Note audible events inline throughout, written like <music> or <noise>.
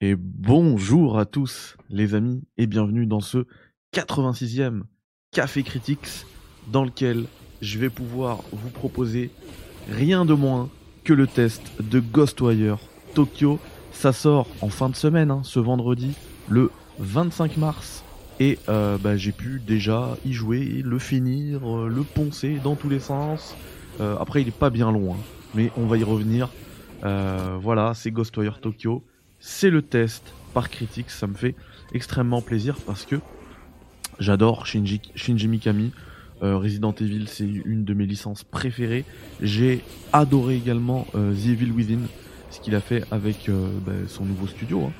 Et bonjour à tous les amis et bienvenue dans ce 86e Café Critics dans lequel je vais pouvoir vous proposer rien de moins que le test de Ghostwire Tokyo. Ça sort en fin de semaine, hein, ce vendredi, le 25 mars. Et euh, bah, j'ai pu déjà y jouer, le finir, euh, le poncer dans tous les sens. Euh, après, il est pas bien long, hein, mais on va y revenir. voilà, c'est Ghostwire Tokyo. C'est le test par critique. Ça me fait extrêmement plaisir parce que j'adore Shinji, Mikami. Resident Evil, c'est une de mes licences préférées. J'ai adoré également The Evil Within, ce qu'il a fait avec bah, son nouveau studio.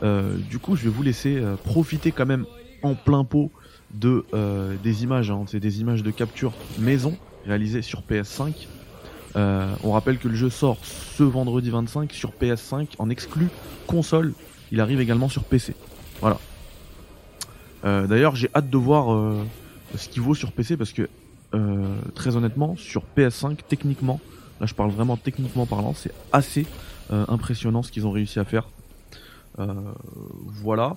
Hein. du coup, je vais vous laisser profiter quand même en plein pot de euh, des images. Hein. C'est des images de capture maison réalisées sur PS5. Euh, on rappelle que le jeu sort ce vendredi 25 sur PS5 en exclu console. Il arrive également sur PC. Voilà. Euh, d'ailleurs, j'ai hâte de voir ce qu'il vaut sur PC parce que très honnêtement, sur PS5, techniquement, là je parle vraiment techniquement parlant, c'est assez impressionnant ce qu'ils ont réussi à faire. voilà.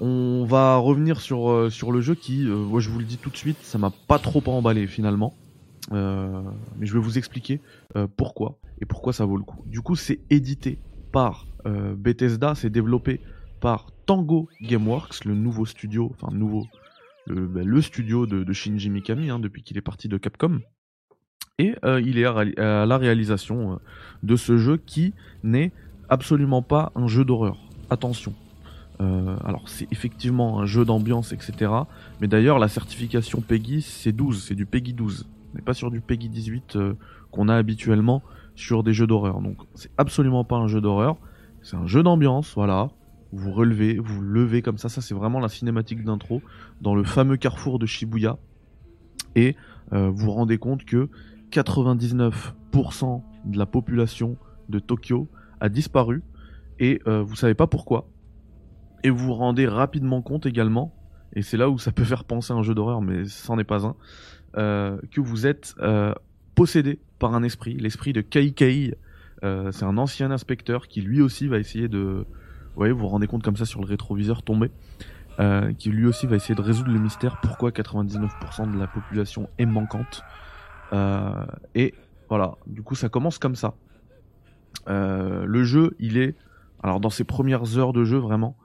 On va revenir sur, euh, sur le jeu qui, euh, moi je vous le dis tout de suite, ça m'a pas trop emballé finalement. Euh, mais je vais vous expliquer pourquoi et pourquoi ça vaut le coup. Du coup, c'est édité par Bethesda, c'est développé par Tango Gameworks, le nouveau studio, enfin nouveau, le, ben, studio de, Shinji Mikami hein, depuis qu'il est parti de Capcom. Et il est à, la réalisation de ce jeu qui n'est absolument pas un jeu d'horreur. Attention, euh, alors c'est effectivement un jeu d'ambiance, etc. Mais d'ailleurs la certification PEGI c'est 12, c'est du PEGI 12. N'est pas sur du PEGI 18 euh, qu'on a habituellement sur des jeux d'horreur. Donc c'est absolument pas un jeu d'horreur, c'est un jeu d'ambiance, voilà. Vous relevez, vous levez comme ça, ça c'est vraiment la cinématique d'intro dans le fameux carrefour de Shibuya. Et euh, vous vous rendez compte que 99% de la population de Tokyo a disparu et vous savez pas pourquoi et vous vous rendez rapidement compte également, et c'est là où ça peut faire penser à un jeu d'horreur, mais c'en est pas un, euh, que vous êtes euh, possédé par un esprit, l'esprit de Kaikei. Euh, c'est un ancien inspecteur qui lui aussi va essayer de... Vous voyez, vous vous rendez compte comme ça sur le rétroviseur tombé, euh, qui lui aussi va essayer de résoudre le mystère pourquoi 99% de la population est manquante. Euh, et voilà, du coup ça commence comme ça. Euh, le jeu, il est... Alors dans ses premières heures de jeu, vraiment,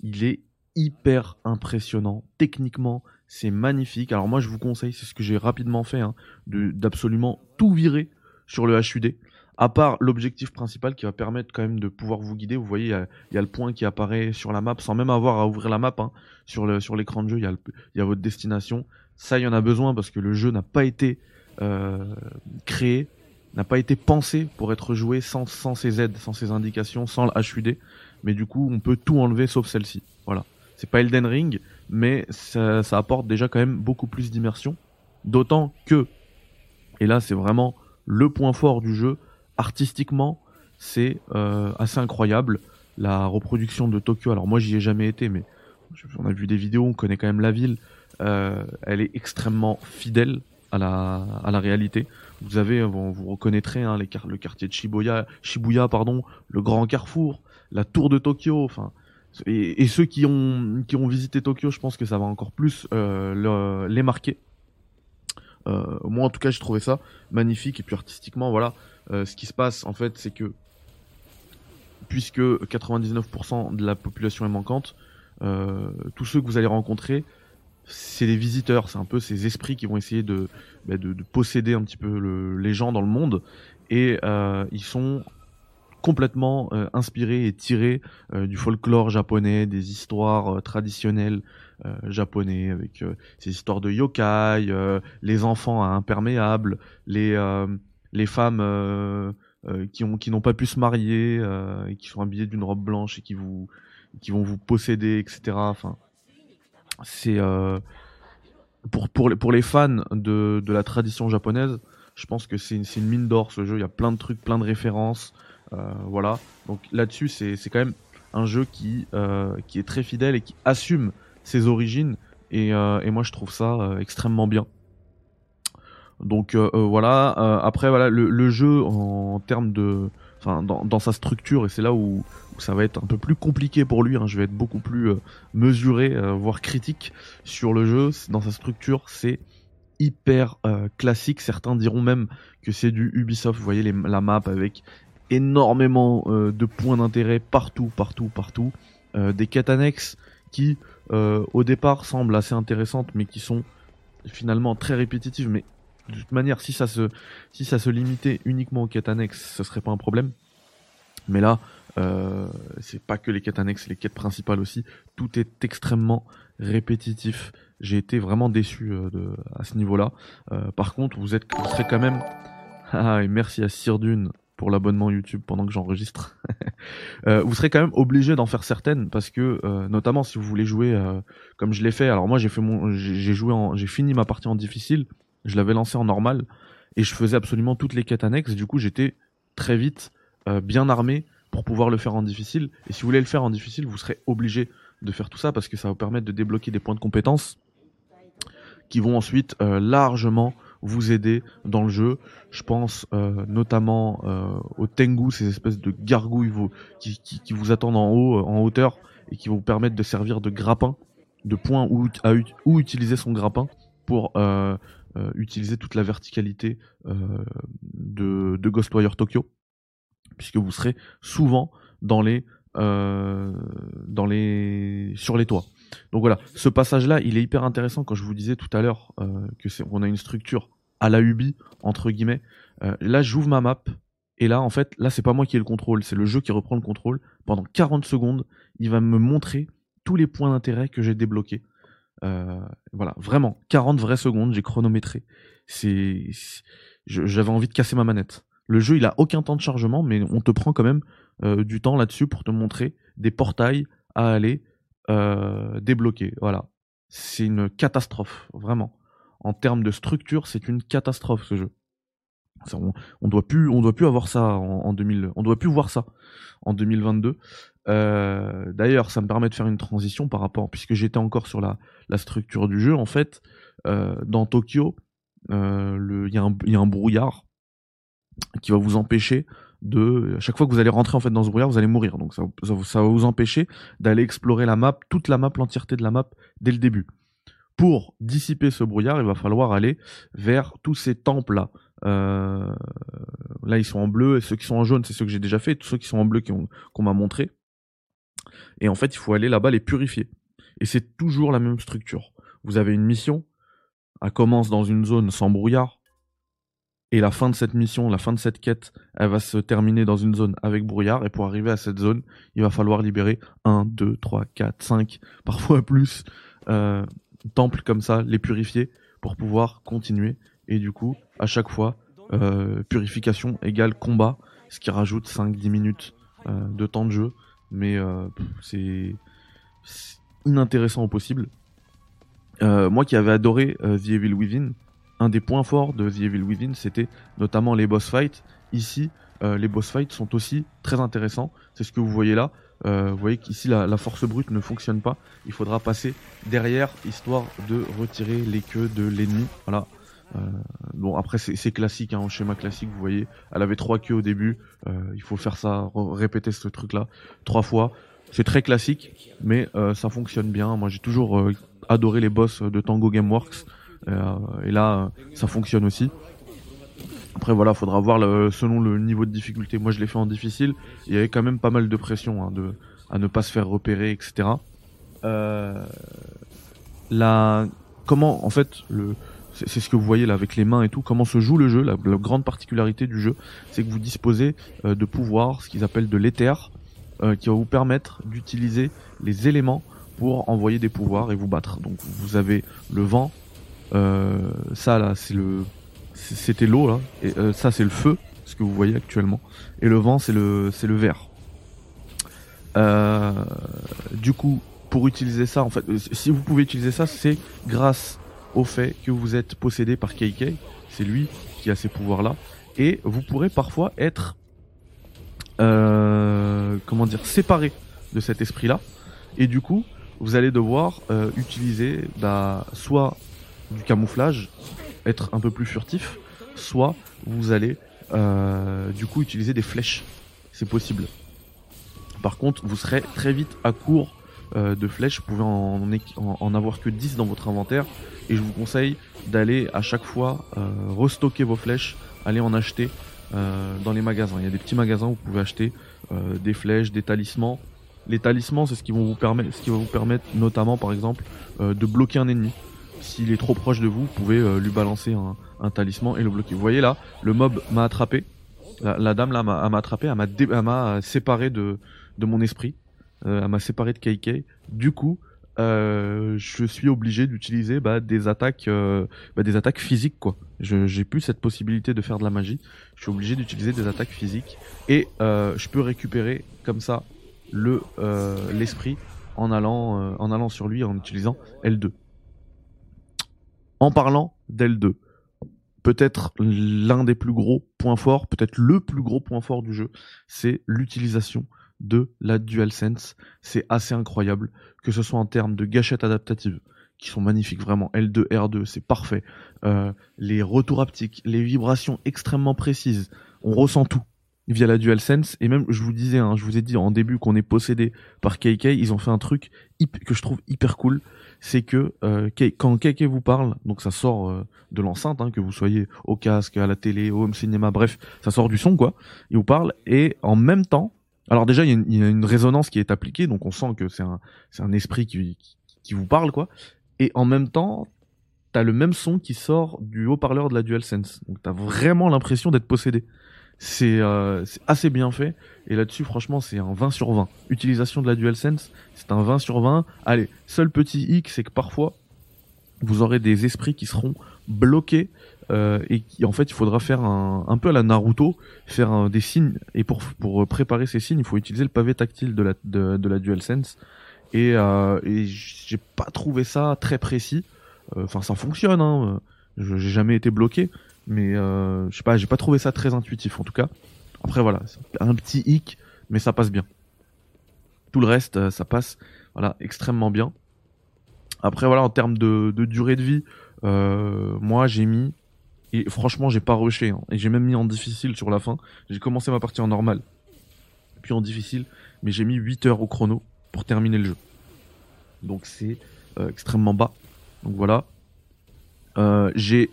il est hyper impressionnant. Techniquement, c'est magnifique. Alors moi, je vous conseille, c'est ce que j'ai rapidement fait, hein, d'absolument tout virer sur le HUD. À part l'objectif principal qui va permettre quand même de pouvoir vous guider. Vous voyez, il y, a le point qui apparaît sur la map sans même avoir à ouvrir la map. Hein. Sur l'écran de jeu, il y, a votre destination. Ça, il y en a besoin parce que le jeu n'a pas été euh, créé, n'a pas été pensé pour être joué sans, sans ces aides, sans ces indications, sans le HUD mais du coup on peut tout enlever sauf celle-ci. Voilà. C'est pas Elden Ring, mais ça, apporte déjà quand même beaucoup plus d'immersion. D'autant que, et là c'est vraiment le point fort du jeu, artistiquement c'est euh, assez incroyable. La reproduction de Tokyo, alors moi j'y ai jamais été, mais on a vu des vidéos, on connaît quand même la ville. Euh, elle est extrêmement fidèle à la, réalité. Vous avez, vous, vous reconnaîtrez hein, les, le quartier de Shibuya, Shibuya, pardon, le grand carrefour, la tour de Tokyo, enfin. Et, ceux qui ont, qui ont visité Tokyo, je pense que ça va encore plus euh, les marquer. Euh, moi, en tout cas, j'ai trouvé ça magnifique. Et puis artistiquement, voilà, euh, ce qui se passe, en fait, c'est que puisque 99% de la population est manquante, tous ceux que vous allez rencontrer, c'est des visiteurs, c'est un peu ces esprits qui vont essayer de, bah, de, posséder un petit peu les gens dans le monde. Et ils sont complètement euh, inspiré et tiré euh, du folklore japonais, des histoires euh, traditionnelles japonais, avec ces histoires de yokai, les enfants imperméables, les, les femmes qui ont qui n'ont pas pu se marier et qui sont habillées d'une robe blanche et qui vous qui vont vous posséder, etc. Enfin, c'est pour pour les, pour les fans de, de la tradition japonaise, je pense que c'est une, une mine d'or ce jeu. Il y a plein de trucs, plein de références. Euh, voilà. Donc là-dessus, c'est quand même un jeu qui, euh, qui est très fidèle et qui assume ses origines. Et, euh, moi, je trouve ça extrêmement bien. Donc voilà. après, voilà, le, jeu en, termes de enfin dans, sa structure, et c'est là où, ça va être un peu plus compliqué pour lui. Hein. Je vais être beaucoup plus mesuré, voire critique sur le jeu. Dans sa structure, c'est hyper classique. Certains diront même que c'est du Ubisoft. Vous voyez la map avec énormément de points d'intérêt partout, partout, partout. des quêtes annexes qui, au départ, semblent assez intéressantes, mais qui sont finalement très répétitives, mais de toute manière, si ça se, si ça se limitait uniquement aux quêtes annexes, ce serait pas un problème. Mais là, euh, c'est pas que les quêtes annexes, les quêtes principales aussi. Tout est extrêmement répétitif. J'ai été vraiment déçu euh, de, à ce niveau-là. Euh, par contre, vous êtes, vous serez quand même. <laughs> Ah, et merci à Sirdune pour l'abonnement YouTube pendant que j'enregistre. <laughs> euh, vous serez quand même obligé d'en faire certaines parce que, euh, notamment si vous voulez jouer euh, comme je l'ai fait. Alors moi, j'ai fait mon, j'ai joué en, j'ai fini ma partie en difficile. Je l'avais lancé en normal et je faisais absolument toutes les quêtes annexes. Du coup, j'étais très vite bien armé pour pouvoir le faire en difficile. Et si vous voulez le faire en difficile, vous serez obligé de faire tout ça parce que ça va vous permettre de débloquer des points de compétences qui vont ensuite largement vous aider dans le jeu. Je pense euh, notamment euh, au Tengu, ces espèces de gargouilles qui, vous attendent en haut, en hauteur, et qui vont vous permettre de servir de grappin, de point où, utiliser son grappin pour euh, euh, utiliser toute la verticalité euh, de, de, Ghostwire Tokyo, puisque vous serez souvent dans les, euh, dans les, sur les toits. Donc voilà, ce passage-là, il est hyper intéressant quand je vous disais tout à l'heure euh, que on a une structure à la Ubi entre guillemets. Euh, là, j'ouvre ma map et là, en fait, là, c'est pas moi qui ai le contrôle, c'est le jeu qui reprend le contrôle. Pendant 40 secondes, il va me montrer tous les points d'intérêt que j'ai débloqués. Euh, voilà, vraiment, 40 vraies secondes, j'ai chronométré. J'avais envie de casser ma manette. Le jeu, il a aucun temps de chargement, mais on te prend quand même euh, du temps là-dessus pour te montrer des portails à aller euh, débloquer. Voilà, c'est une catastrophe, vraiment. En termes de structure, c'est une catastrophe ce jeu. On, doit plus, avoir ça en, en 2000, on doit plus voir ça en 2022. Euh, D'ailleurs, ça me permet de faire une transition par rapport, puisque j'étais encore sur la, structure du jeu. En fait, euh, dans Tokyo, il y, a un brouillard qui va vous empêcher de. À chaque fois que vous allez rentrer en fait dans ce brouillard, vous allez mourir. Donc ça, va vous empêcher d'aller explorer la map, toute la map, l'entièreté de la map dès le début. Pour dissiper ce brouillard, il va falloir aller vers tous ces temples là. Euh, là, ils sont en bleu, et ceux qui sont en jaune, c'est ceux que j'ai déjà fait. Tous ceux qui sont en bleu qu'on qu m'a montré. Et en fait, il faut aller là-bas les purifier. Et c'est toujours la même structure. Vous avez une mission, elle commence dans une zone sans brouillard, et la fin de cette mission, la fin de cette quête, elle va se terminer dans une zone avec brouillard, et pour arriver à cette zone, il va falloir libérer 1, 2, 3, 4, 5, parfois plus, euh, temples comme ça, les purifier, pour pouvoir continuer. Et du coup, à chaque fois, euh, purification égale combat, ce qui rajoute 5-10 minutes euh, de temps de jeu mais c'est inintéressant au possible. Moi qui avais adoré The Evil Within, un des points forts de The Evil Within, c'était notamment les boss fights. Ici, euh, les boss fights sont aussi très intéressants. C'est ce que vous voyez là. Euh, vous voyez qu'ici la, force brute ne fonctionne pas. Il faudra passer derrière histoire de retirer les queues de l'ennemi. Voilà. Euh, bon après c'est classique, hein, en schéma classique, vous voyez, elle avait trois queues au début, il faut faire ça, répéter ce truc là trois fois. C'est très classique, mais ça fonctionne bien. Moi j'ai toujours adoré les boss de Tango Gameworks, et là ça fonctionne aussi. Après voilà, faudra voir selon le niveau de difficulté. Moi je l'ai fait en difficile, il y avait quand même pas mal de pression hein, à ne pas se faire repérer, etc. la comment en fait c'est ce que vous voyez là avec les mains et tout, comment se joue le jeu. La, grande particularité du jeu, c'est que vous disposez euh, de pouvoirs, ce qu'ils appellent de l'éther, euh, qui va vous permettre d'utiliser les éléments pour envoyer des pouvoirs et vous battre. Donc vous avez le vent, euh, ça là c'est le, c'était l'eau là, et euh, ça c'est le feu, ce que vous voyez actuellement, et le vent c'est le, c'est le vert. Euh, du coup, pour utiliser ça, en fait, si vous pouvez utiliser ça, c'est grâce au fait que vous êtes possédé par KK, c'est lui qui a ces pouvoirs-là, et vous pourrez parfois être, euh, comment dire, séparé de cet esprit-là, et du coup, vous allez devoir euh, utiliser bah, soit du camouflage, être un peu plus furtif, soit vous allez euh, du coup utiliser des flèches c'est possible. Par contre, vous serez très vite à court euh, de flèches, vous pouvez en, avoir que 10 dans votre inventaire, et je vous conseille d'aller à chaque fois euh, restocker vos flèches, aller en acheter dans les magasins. Il y a des petits magasins où vous pouvez acheter des flèches, des talismans. Les talismans, c'est ce qui va vous permettre notamment, par exemple, de bloquer un ennemi. S'il est trop proche de vous, vous pouvez lui balancer un, talisman et le bloquer. Vous voyez là, le mob m'a attrapé. La, dame là m'a attrapé, elle m'a séparé de, mon esprit. Euh, elle m'a séparé de KK. Du coup, euh, je suis obligé d'utiliser bah, des attaques, euh, bah, des attaques physiques quoi. J'ai plus cette possibilité de faire de la magie. Je suis obligé d'utiliser des attaques physiques et je peux récupérer comme ça le l'esprit en allant en allant sur lui en utilisant L2. En parlant d'L2, peut-être l'un des plus gros points forts, peut-être le plus gros point fort du jeu, c'est l'utilisation de la DualSense. C'est assez incroyable, que ce soit en termes de gâchettes adaptatives, qui sont magnifiques vraiment, L2, R2, c'est parfait. Euh, les retours haptiques, les vibrations extrêmement précises, on ressent tout via la DualSense. Et même, je vous disais, hein, je vous ai dit en début qu'on est possédé par KK, ils ont fait un truc que je trouve hyper cool. C'est que euh, quand KK vous parle, donc ça sort euh, de l'enceinte, hein, que vous soyez au casque, à la télé, au home cinéma, bref, ça sort du son quoi. Il vous parle et en même temps, alors déjà, il y, a une, résonance qui est appliquée, donc on sent que c'est un, c'est un esprit qui, qui, vous parle, quoi. Et en même temps, t'as le même son qui sort du haut-parleur de la DualSense. Donc t'as vraiment l'impression d'être possédé. C'est, euh, assez bien fait. Et là-dessus, franchement, c'est un 20 sur 20. Utilisation de la DualSense, c'est un 20 sur 20. Allez, seul petit hic, c'est que parfois, vous aurez des esprits qui seront bloqués euh, et en fait il faudra faire un, un peu à la Naruto, faire des signes et pour pour préparer ces signes il faut utiliser le pavé tactile de la de, de la DualSense et, euh, et j'ai pas trouvé ça très précis. Euh, enfin ça fonctionne, hein. j'ai jamais été bloqué, mais euh, je sais pas j'ai pas trouvé ça très intuitif en tout cas. Après voilà un petit hic mais ça passe bien. Tout le reste euh, ça passe voilà extrêmement bien. Après voilà en termes de, durée de vie, euh, moi j'ai mis et franchement, j'ai pas rushé. Hein. Et j'ai même mis en difficile sur la fin. J'ai commencé ma partie en normal. Puis en difficile. Mais j'ai mis 8 heures au chrono pour terminer le jeu. Donc c'est euh, extrêmement bas. Donc voilà. Euh, j'ai,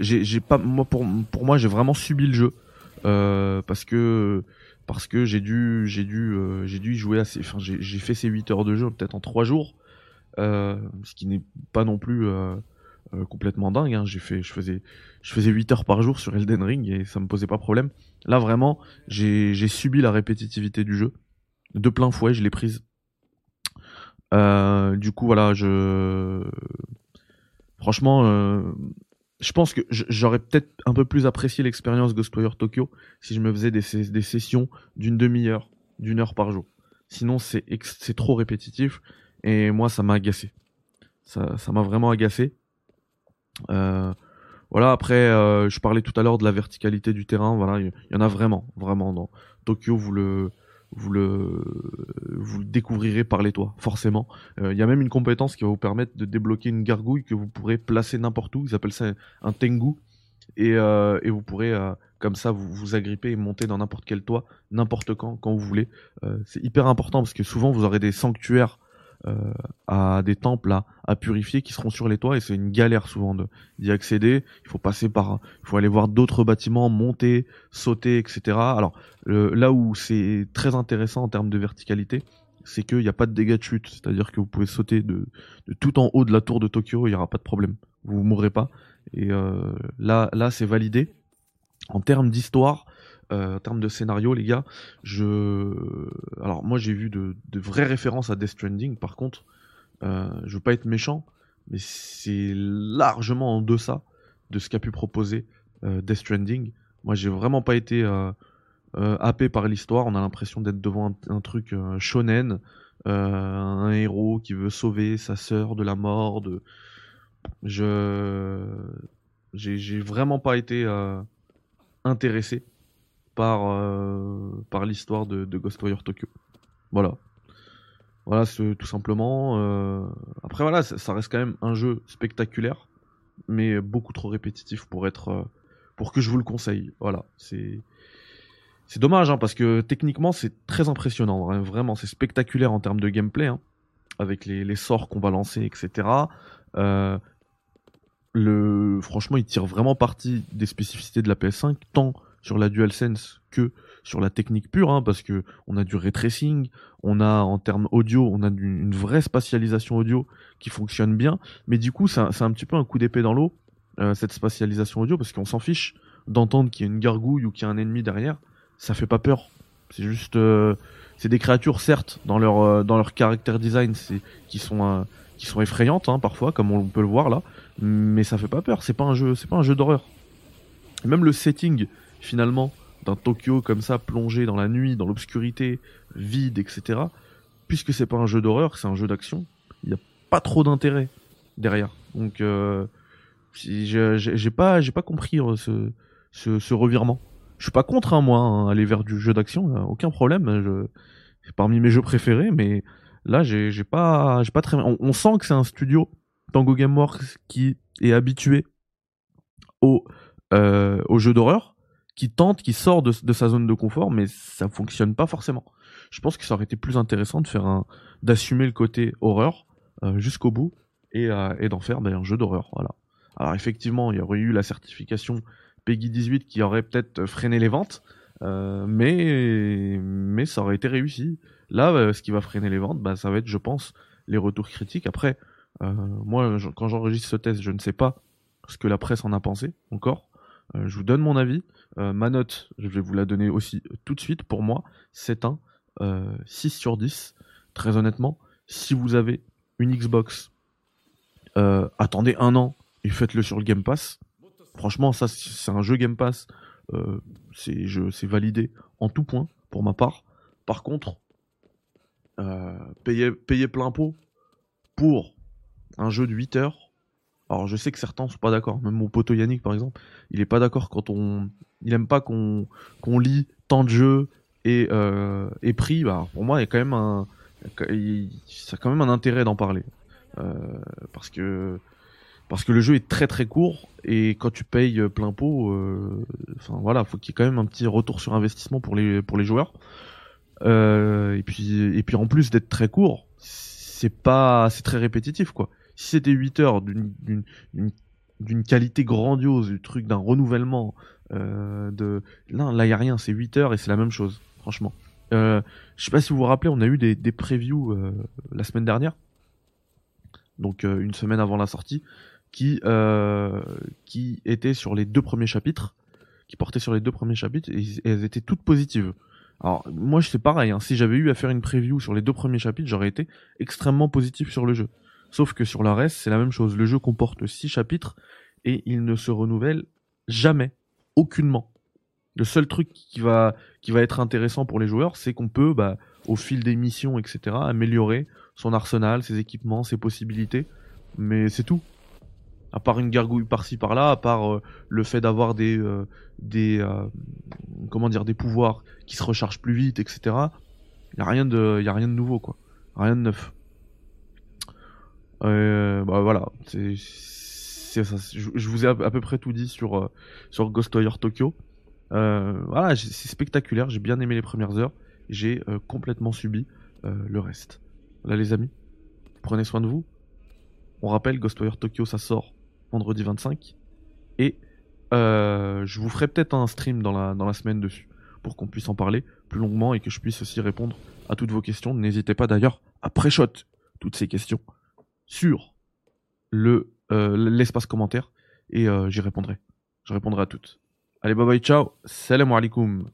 j'ai, pas, moi pour, pour moi, j'ai vraiment subi le jeu parce que parce que j'ai dû, j'ai dû, j'ai dû y jouer assez. Enfin, j'ai fait ces 8 heures de jeu peut-être en 3 jours, ce qui n'est pas non plus euh, complètement dingue. Hein. J'ai fait, je faisais, je faisais 8 heures par jour sur Elden Ring et ça me posait pas problème. Là vraiment, j'ai subi la répétitivité du jeu de plein fouet, je l'ai prise. Euh, du coup voilà, je franchement, euh, je pense que j'aurais peut-être un peu plus apprécié l'expérience Ghostwire Tokyo si je me faisais des, sessions d'une demi-heure, d'une heure par jour. Sinon c'est trop répétitif et moi ça m'a agacé. Ça m'a vraiment agacé. Euh, voilà, après, euh, je parlais tout à l'heure de la verticalité du terrain. Voilà, il y, en a vraiment, vraiment dans Tokyo. Vous le, vous le, découvrirez par les toits, forcément. Euh, il y a même une compétence qui va vous permettre de débloquer une gargouille que vous pourrez placer n'importe où. Ils appellent ça un tengu. Et, et vous pourrez comme ça vous vous agripper et monter dans n'importe quel toit, n'importe quand, quand vous voulez. c'est hyper important parce que souvent vous aurez des sanctuaires euh, à des temples à, à, purifier qui seront sur les toits et c'est une galère souvent d'y accéder. Il faut passer par, il faut aller voir d'autres bâtiments, monter, sauter, etc. Alors là où c'est très intéressant en termes de verticalité, c'est qu'il n'y a pas de dégâts de chute, c'est-à-dire que vous pouvez sauter de, tout en haut de la tour de Tokyo, il n'y aura pas de problème, vous ne mourrez pas. Et euh, là, là c'est validé. En termes d'histoire, euh, en termes de scénario, les gars, je. Alors, moi, j'ai vu de, vraies références à Death Stranding. Par contre, euh, je veux pas être méchant, mais c'est largement en deçà de ce qu'a pu proposer euh, Death Stranding. Moi, j'ai vraiment pas été euh, happé par l'histoire. On a l'impression d'être devant un, truc shonen, un héros qui veut sauver sa sœur de la mort. De... Je. J'ai vraiment pas été intéressé par, euh, par l'histoire de, de Ghostwire Tokyo. Voilà. Voilà, tout simplement. Euh, après, voilà, ça, reste quand même un jeu spectaculaire, mais beaucoup trop répétitif pour être. Euh, pour que je vous le conseille. Voilà, c'est. c'est dommage hein, parce que techniquement c'est très impressionnant, hein, vraiment c'est spectaculaire en termes de gameplay, hein, avec les, sorts qu'on va lancer, etc. Le, franchement, il tire vraiment parti des spécificités de la PS5, tant sur la DualSense que sur la technique pure, hein, parce que on a du ray tracing, on a en termes audio, on a une vraie spatialisation audio qui fonctionne bien, mais du coup, c'est un, petit peu un coup d'épée dans l'eau, euh, cette spatialisation audio, parce qu'on s'en fiche d'entendre qu'il y a une gargouille ou qu'il y a un ennemi derrière, ça fait pas peur. C'est juste, euh, c'est des créatures certes dans leur euh, dans leur caractère design, qui sont qui sont effrayantes hein, parfois, comme on peut le voir là, mais ça fait pas peur. C'est pas un jeu, c'est pas un jeu d'horreur. Même le setting finalement d'un Tokyo comme ça plongé dans la nuit, dans l'obscurité, vide, etc. Puisque c'est pas un jeu d'horreur, c'est un jeu d'action. Il n'y a pas trop d'intérêt derrière. Donc euh, j'ai pas pas compris euh, ce, ce, revirement. Je suis pas contre hein, moi hein, aller vers du jeu d'action, aucun problème. C'est parmi mes jeux préférés, mais Là, j'ai pas, pas très. On, sent que c'est un studio Tango Gameworks qui est habitué au, euh, au jeu d'horreur, qui tente, qui sort de, sa zone de confort, mais ça fonctionne pas forcément. Je pense que ça aurait été plus intéressant de faire un, d'assumer le côté horreur euh, jusqu'au bout et, euh, et d'en faire un jeu d'horreur. Voilà. Alors effectivement, il y aurait eu la certification Peggy 18 qui aurait peut-être freiné les ventes, mais mais ça aurait été réussi. Là, euh, ce qui va freiner les ventes, bah, ça va être, je pense, les retours critiques. Après, euh, moi, quand j'enregistre ce test, je ne sais pas ce que la presse en a pensé encore. Euh, je vous donne mon avis. ma note, je vais vous la donner aussi tout de suite. Pour moi, c'est un 6 sur 10. Très honnêtement, si vous avez une Xbox, attendez un an et faites-le sur le Game Pass. Franchement, ça, c'est un jeu Game Pass. c'est validé en tout point pour ma part. Par contre, euh, payer, payer plein pot pour un jeu de 8 heures. Alors je sais que certains sont pas d'accord, même mon pote Yannick par exemple, il est pas d'accord quand on, il aime pas qu'on qu'on lit tant de jeux et euh, et prix. Bah, pour moi il y a quand même un, ça a quand même un intérêt d'en parler euh, parce que parce que le jeu est très très court et quand tu payes plein pot, euh, enfin voilà, faut qu'il y ait quand même un petit retour sur investissement pour les pour les joueurs. Euh, et puis et puis en plus d'être très court, c'est pas c'est très répétitif quoi. Si c'était 8 heures d'une qualité grandiose, du truc d'un renouvellement euh, de là là y a rien, c'est 8 heures et c'est la même chose franchement. Euh, je sais pas si vous vous rappelez, on a eu des, previews euh, la semaine dernière, donc euh, une semaine avant la sortie, qui étaient sur les deux premiers chapitres, qui portaient sur les deux premiers chapitres et, et elles étaient toutes positives. Alors moi c'est pareil, hein. si j'avais eu à faire une preview sur les deux premiers chapitres, j'aurais été extrêmement positif sur le jeu. Sauf que sur la reste, c'est la même chose. Le jeu comporte six chapitres et il ne se renouvelle jamais, aucunement. Le seul truc qui va qui va être intéressant pour les joueurs, c'est qu'on peut, bah, au fil des missions, etc., améliorer son arsenal, ses équipements, ses possibilités. Mais c'est tout à part une gargouille par-ci par-là, à part euh, le fait d'avoir des euh, des euh, comment dire des pouvoirs qui se rechargent plus vite, etc. Il y a rien de y a rien de nouveau quoi, rien de neuf. Bah voilà, c'est ça. Je, vous ai à, peu près tout dit sur sur Ghostwire Tokyo. voilà, c'est spectaculaire. J'ai bien aimé les premières heures. J'ai complètement subi le reste. Là les amis, prenez soin de vous. On rappelle, Ghostwire Tokyo, ça sort vendredi 25. Et euh, je vous ferai peut-être un stream dans la, dans la semaine dessus pour qu'on puisse en parler plus longuement et que je puisse aussi répondre à toutes vos questions. N'hésitez pas d'ailleurs à pré-shot toutes ces questions sur le euh, l'espace commentaire et euh, j'y répondrai. Je répondrai à toutes. Allez, bye bye, ciao. Salam alaikum.